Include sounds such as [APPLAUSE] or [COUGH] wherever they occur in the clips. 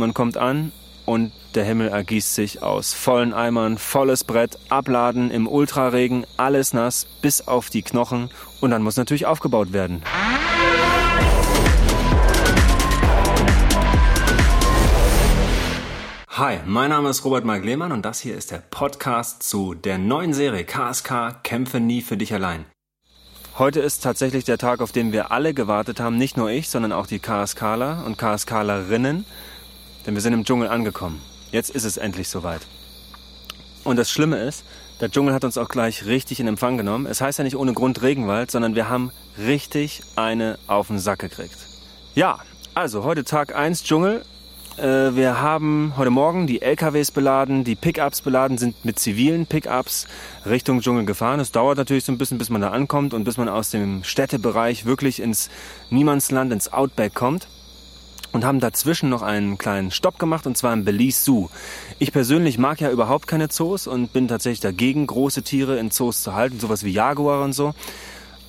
man kommt an und der Himmel ergießt sich aus vollen Eimern, volles Brett, Abladen im Ultraregen, alles nass bis auf die Knochen und dann muss natürlich aufgebaut werden. Hi, mein Name ist Robert Mark Lehmann und das hier ist der Podcast zu der neuen Serie KSK Kämpfe nie für dich allein. Heute ist tatsächlich der Tag, auf den wir alle gewartet haben, nicht nur ich, sondern auch die KSKler und KSKlerinnen, denn wir sind im Dschungel angekommen. Jetzt ist es endlich soweit. Und das Schlimme ist, der Dschungel hat uns auch gleich richtig in Empfang genommen. Es heißt ja nicht ohne Grund Regenwald, sondern wir haben richtig eine auf den Sack gekriegt. Ja, also heute Tag 1 Dschungel äh, wir haben heute Morgen die LKWs beladen, die Pickups beladen, sind mit zivilen Pickups Richtung Dschungel gefahren. Es dauert natürlich so ein bisschen, bis man da ankommt und bis man aus dem Städtebereich wirklich ins Niemandsland, ins Outback kommt. Und haben dazwischen noch einen kleinen Stopp gemacht und zwar im Belize Zoo. Ich persönlich mag ja überhaupt keine Zoos und bin tatsächlich dagegen, große Tiere in Zoos zu halten, sowas wie Jaguar und so.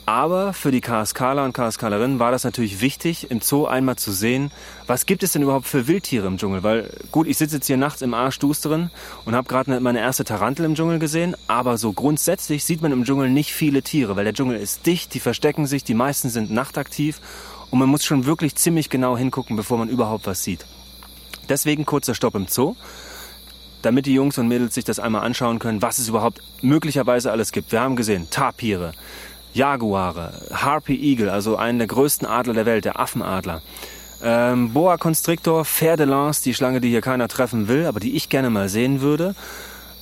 Aber für die KSKler und KSKlerinnen war das natürlich wichtig, im Zoo einmal zu sehen, was gibt es denn überhaupt für Wildtiere im Dschungel? Weil gut, ich sitze jetzt hier nachts im Arschdusteren und habe gerade meine erste Tarantel im Dschungel gesehen, aber so grundsätzlich sieht man im Dschungel nicht viele Tiere, weil der Dschungel ist dicht, die verstecken sich, die meisten sind nachtaktiv und man muss schon wirklich ziemlich genau hingucken, bevor man überhaupt was sieht. Deswegen kurzer Stopp im Zoo damit die Jungs und Mädels sich das einmal anschauen können, was es überhaupt möglicherweise alles gibt. Wir haben gesehen Tapire, Jaguare, Harpy Eagle, also einen der größten Adler der Welt, der Affenadler. Ähm, Boa Constrictor, Fer de Lance, die Schlange, die hier keiner treffen will, aber die ich gerne mal sehen würde.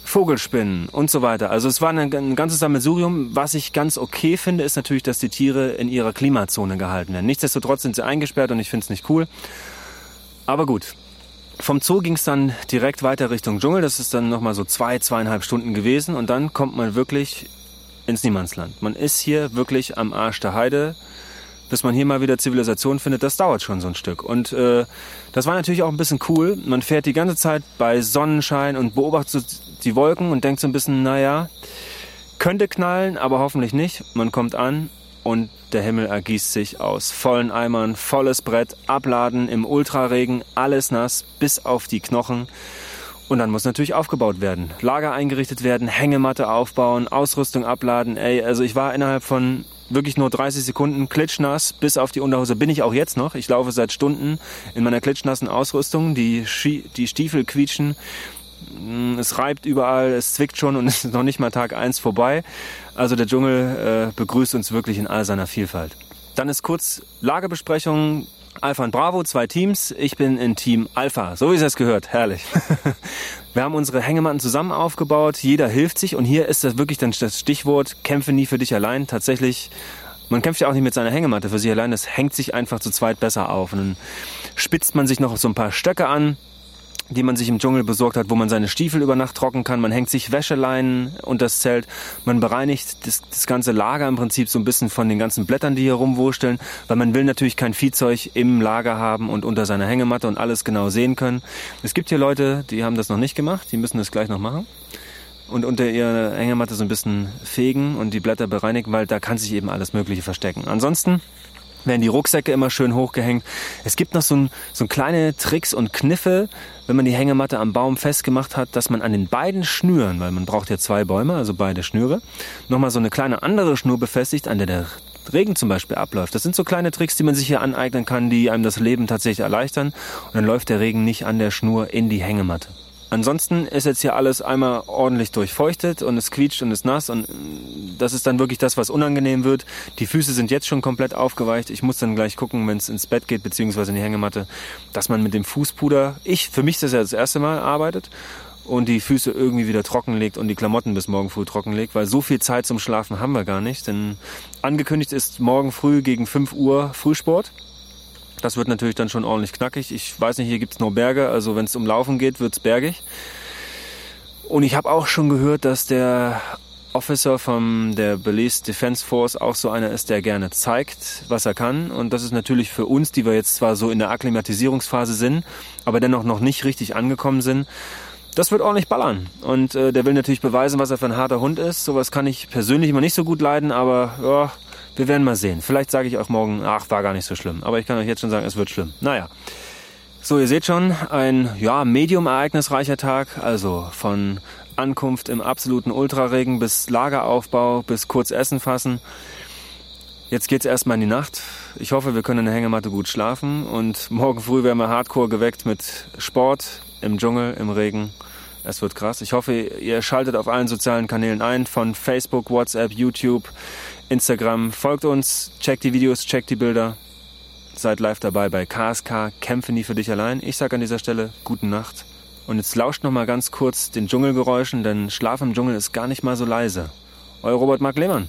Vogelspinnen und so weiter. Also es war ein, ein ganzes Sammelsurium. Was ich ganz okay finde, ist natürlich, dass die Tiere in ihrer Klimazone gehalten werden. Nichtsdestotrotz sind sie eingesperrt und ich finde es nicht cool. Aber gut. Vom Zoo ging es dann direkt weiter Richtung Dschungel. Das ist dann nochmal so zwei, zweieinhalb Stunden gewesen. Und dann kommt man wirklich ins Niemandsland. Man ist hier wirklich am Arsch der Heide. Bis man hier mal wieder Zivilisation findet, das dauert schon so ein Stück. Und äh, das war natürlich auch ein bisschen cool. Man fährt die ganze Zeit bei Sonnenschein und beobachtet die Wolken und denkt so ein bisschen, naja, könnte knallen, aber hoffentlich nicht. Man kommt an und der Himmel ergießt sich aus vollen Eimern, volles Brett, Abladen im Ultraregen, alles nass bis auf die Knochen. Und dann muss natürlich aufgebaut werden. Lager eingerichtet werden, Hängematte aufbauen, Ausrüstung abladen. Ey, also ich war innerhalb von wirklich nur 30 Sekunden klitschnass bis auf die Unterhose. Bin ich auch jetzt noch. Ich laufe seit Stunden in meiner klitschnassen Ausrüstung. Die, Schie die Stiefel quietschen. Mm, es reibt überall, es zwickt schon und [LAUGHS] es ist noch nicht mal Tag eins vorbei. Also der Dschungel äh, begrüßt uns wirklich in all seiner Vielfalt. Dann ist kurz Lagebesprechung, Alpha und Bravo, zwei Teams. Ich bin in Team Alpha, so wie es gehört. Herrlich. [LAUGHS] Wir haben unsere Hängematten zusammen aufgebaut. Jeder hilft sich. Und hier ist das wirklich dann das Stichwort, kämpfe nie für dich allein. Tatsächlich, man kämpft ja auch nicht mit seiner Hängematte für sich allein. Das hängt sich einfach zu zweit besser auf. Und dann spitzt man sich noch so ein paar Stöcke an die man sich im Dschungel besorgt hat, wo man seine Stiefel über Nacht trocken kann. Man hängt sich Wäscheleinen unter das Zelt. Man bereinigt das, das, ganze Lager im Prinzip so ein bisschen von den ganzen Blättern, die hier rumwursteln, weil man will natürlich kein Viehzeug im Lager haben und unter seiner Hängematte und alles genau sehen können. Es gibt hier Leute, die haben das noch nicht gemacht, die müssen das gleich noch machen und unter ihrer Hängematte so ein bisschen fegen und die Blätter bereinigen, weil da kann sich eben alles Mögliche verstecken. Ansonsten werden die Rucksäcke immer schön hochgehängt. Es gibt noch so, ein, so kleine Tricks und Kniffe, wenn man die Hängematte am Baum festgemacht hat, dass man an den beiden Schnüren, weil man braucht ja zwei Bäume, also beide Schnüre, nochmal so eine kleine andere Schnur befestigt, an der der Regen zum Beispiel abläuft. Das sind so kleine Tricks, die man sich hier aneignen kann, die einem das Leben tatsächlich erleichtern. Und dann läuft der Regen nicht an der Schnur in die Hängematte. Ansonsten ist jetzt hier alles einmal ordentlich durchfeuchtet und es quietscht und ist nass und das ist dann wirklich das, was unangenehm wird. Die Füße sind jetzt schon komplett aufgeweicht. Ich muss dann gleich gucken, wenn es ins Bett geht, beziehungsweise in die Hängematte, dass man mit dem Fußpuder, ich, für mich ist das ja das erste Mal arbeitet und die Füße irgendwie wieder trocken legt und die Klamotten bis morgen früh trocken legt, weil so viel Zeit zum Schlafen haben wir gar nicht. Denn angekündigt ist morgen früh gegen 5 Uhr Frühsport. Das wird natürlich dann schon ordentlich knackig. Ich weiß nicht, hier gibt es nur Berge, also wenn es um Laufen geht, wird es bergig. Und ich habe auch schon gehört, dass der Officer von der Belize Defense Force auch so einer ist, der gerne zeigt, was er kann. Und das ist natürlich für uns, die wir jetzt zwar so in der Akklimatisierungsphase sind, aber dennoch noch nicht richtig angekommen sind, das wird ordentlich ballern. Und äh, der will natürlich beweisen, was er für ein harter Hund ist. Sowas kann ich persönlich immer nicht so gut leiden, aber ja, wir werden mal sehen. Vielleicht sage ich auch morgen, ach, war gar nicht so schlimm. Aber ich kann euch jetzt schon sagen, es wird schlimm. Naja. So, ihr seht schon, ein ja, medium ereignisreicher Tag, also von Ankunft im absoluten Ultraregen bis Lageraufbau bis kurz Essen fassen. Jetzt geht's erstmal in die Nacht. Ich hoffe, wir können in der Hängematte gut schlafen und morgen früh werden wir hardcore geweckt mit Sport im Dschungel, im Regen. Es wird krass. Ich hoffe, ihr schaltet auf allen sozialen Kanälen ein, von Facebook, WhatsApp, YouTube, Instagram. Folgt uns, checkt die Videos, checkt die Bilder. Seid live dabei bei KSK Kämpfe nie für dich allein. Ich sage an dieser Stelle gute Nacht. Und jetzt lauscht noch mal ganz kurz den Dschungelgeräuschen, denn Schlaf im Dschungel ist gar nicht mal so leise. Euer Robert Mark Lehmann.